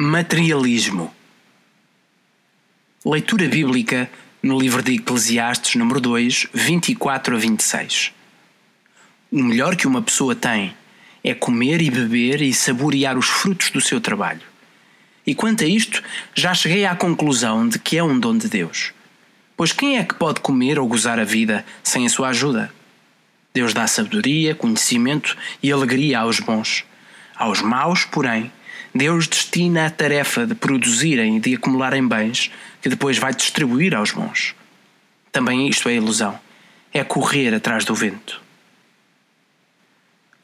Materialismo. Leitura bíblica no livro de Eclesiastes, número 2, 24 a 26. O melhor que uma pessoa tem é comer e beber e saborear os frutos do seu trabalho. E quanto a isto, já cheguei à conclusão de que é um dom de Deus. Pois quem é que pode comer ou gozar a vida sem a sua ajuda? Deus dá sabedoria, conhecimento e alegria aos bons. Aos maus, porém, Deus destina a tarefa de produzirem e de acumularem bens que depois vai distribuir aos bons. Também isto é ilusão. É correr atrás do vento.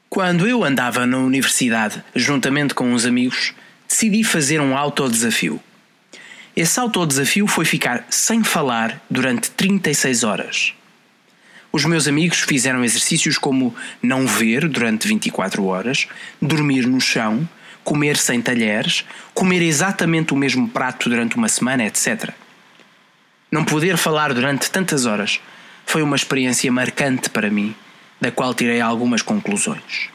Quando eu andava na universidade, juntamente com uns amigos, decidi fazer um autodesafio. Esse autodesafio foi ficar sem falar durante 36 horas. Os meus amigos fizeram exercícios como não ver durante 24 horas, dormir no chão, comer sem talheres, comer exatamente o mesmo prato durante uma semana, etc. Não poder falar durante tantas horas foi uma experiência marcante para mim, da qual tirei algumas conclusões.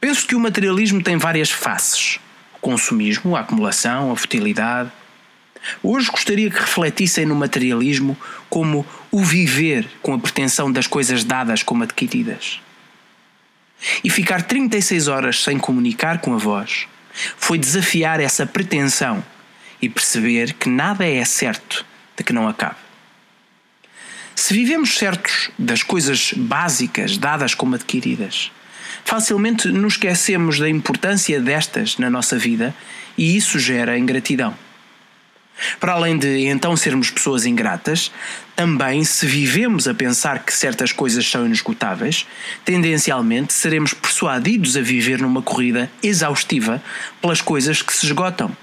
Penso que o materialismo tem várias faces: o consumismo, a acumulação, a futilidade. Hoje gostaria que refletissem no materialismo como o viver com a pretensão das coisas dadas como adquiridas. E ficar 36 horas sem comunicar com a voz foi desafiar essa pretensão e perceber que nada é certo de que não acabe. Se vivemos certos das coisas básicas dadas como adquiridas, facilmente nos esquecemos da importância destas na nossa vida e isso gera ingratidão. Para além de então sermos pessoas ingratas, também se vivemos a pensar que certas coisas são inesgotáveis, tendencialmente seremos persuadidos a viver numa corrida exaustiva pelas coisas que se esgotam.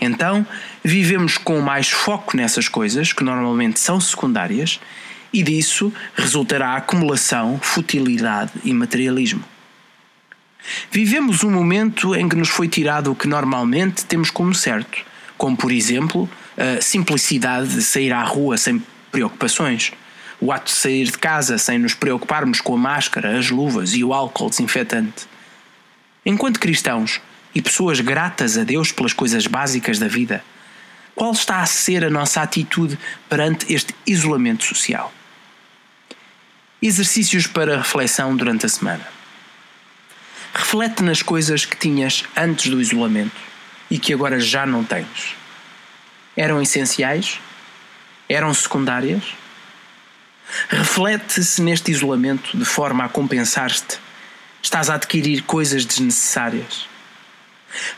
Então, vivemos com mais foco nessas coisas, que normalmente são secundárias, e disso resultará acumulação, futilidade e materialismo. Vivemos um momento em que nos foi tirado o que normalmente temos como certo como por exemplo a simplicidade de sair à rua sem preocupações, o ato de sair de casa sem nos preocuparmos com a máscara, as luvas e o álcool desinfetante. Enquanto cristãos e pessoas gratas a Deus pelas coisas básicas da vida, qual está a ser a nossa atitude perante este isolamento social? Exercícios para reflexão durante a semana. Reflete nas coisas que tinhas antes do isolamento e que agora já não tens? Eram essenciais? Eram secundárias? Reflete-se neste isolamento de forma a compensar-te. Estás a adquirir coisas desnecessárias.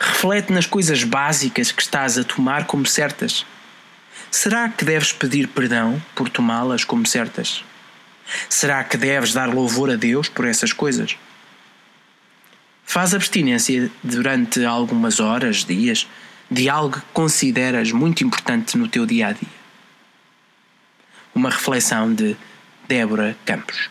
Reflete nas coisas básicas que estás a tomar como certas. Será que deves pedir perdão por tomá-las como certas? Será que deves dar louvor a Deus por essas coisas? Faz abstinência durante algumas horas, dias, de algo que consideras muito importante no teu dia a dia. Uma reflexão de Débora Campos.